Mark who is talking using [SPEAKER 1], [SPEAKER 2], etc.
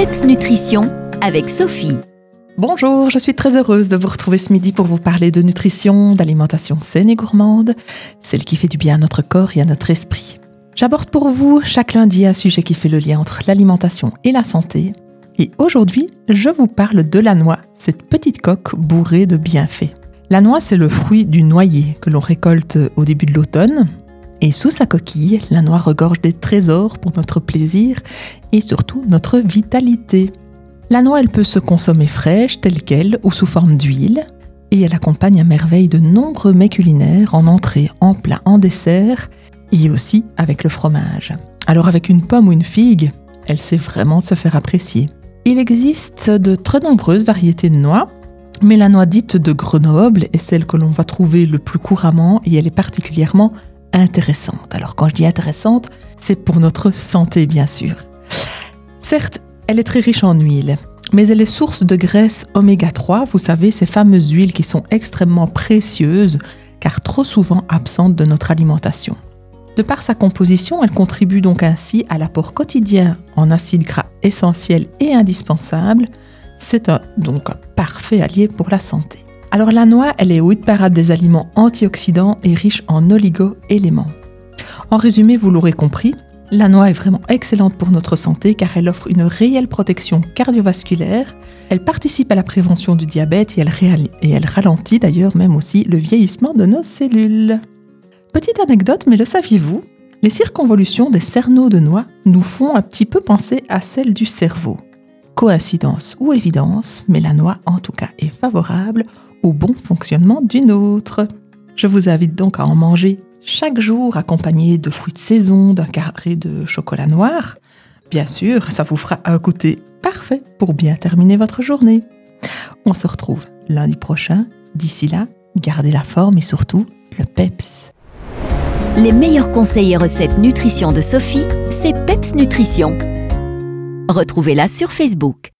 [SPEAKER 1] PEPS Nutrition avec Sophie.
[SPEAKER 2] Bonjour, je suis très heureuse de vous retrouver ce midi pour vous parler de nutrition, d'alimentation saine et gourmande, celle qui fait du bien à notre corps et à notre esprit. J'aborde pour vous chaque lundi un sujet qui fait le lien entre l'alimentation et la santé. Et aujourd'hui, je vous parle de la noix, cette petite coque bourrée de bienfaits. La noix, c'est le fruit du noyer que l'on récolte au début de l'automne. Et sous sa coquille, la noix regorge des trésors pour notre plaisir et surtout notre vitalité. La noix, elle peut se consommer fraîche, telle qu'elle, ou sous forme d'huile, et elle accompagne à merveille de nombreux mets culinaires en entrée, en plat, en dessert, et aussi avec le fromage. Alors avec une pomme ou une figue, elle sait vraiment se faire apprécier. Il existe de très nombreuses variétés de noix, mais la noix dite de Grenoble est celle que l'on va trouver le plus couramment et elle est particulièrement intéressante. Alors quand je dis intéressante, c'est pour notre santé bien sûr. Certes, elle est très riche en huile, mais elle est source de graisse oméga 3, vous savez, ces fameuses huiles qui sont extrêmement précieuses car trop souvent absentes de notre alimentation. De par sa composition, elle contribue donc ainsi à l'apport quotidien en acides gras essentiels et indispensables. C'est donc un parfait allié pour la santé. Alors la noix, elle est au de parade des aliments antioxydants et riche en oligo-éléments. En résumé, vous l'aurez compris, la noix est vraiment excellente pour notre santé car elle offre une réelle protection cardiovasculaire, elle participe à la prévention du diabète et elle, et elle ralentit d'ailleurs même aussi le vieillissement de nos cellules. Petite anecdote, mais le saviez-vous Les circonvolutions des cerneaux de noix nous font un petit peu penser à celles du cerveau. Coïncidence ou évidence, mais la noix en tout cas est favorable au bon fonctionnement d'une autre. Je vous invite donc à en manger chaque jour accompagné de fruits de saison, d'un carré de chocolat noir. Bien sûr, ça vous fera un goûter parfait pour bien terminer votre journée. On se retrouve lundi prochain. D'ici là, gardez la forme et surtout le PEPS.
[SPEAKER 1] Les meilleurs conseils et recettes nutrition de Sophie, c'est PEPS Nutrition. Retrouvez-la sur Facebook.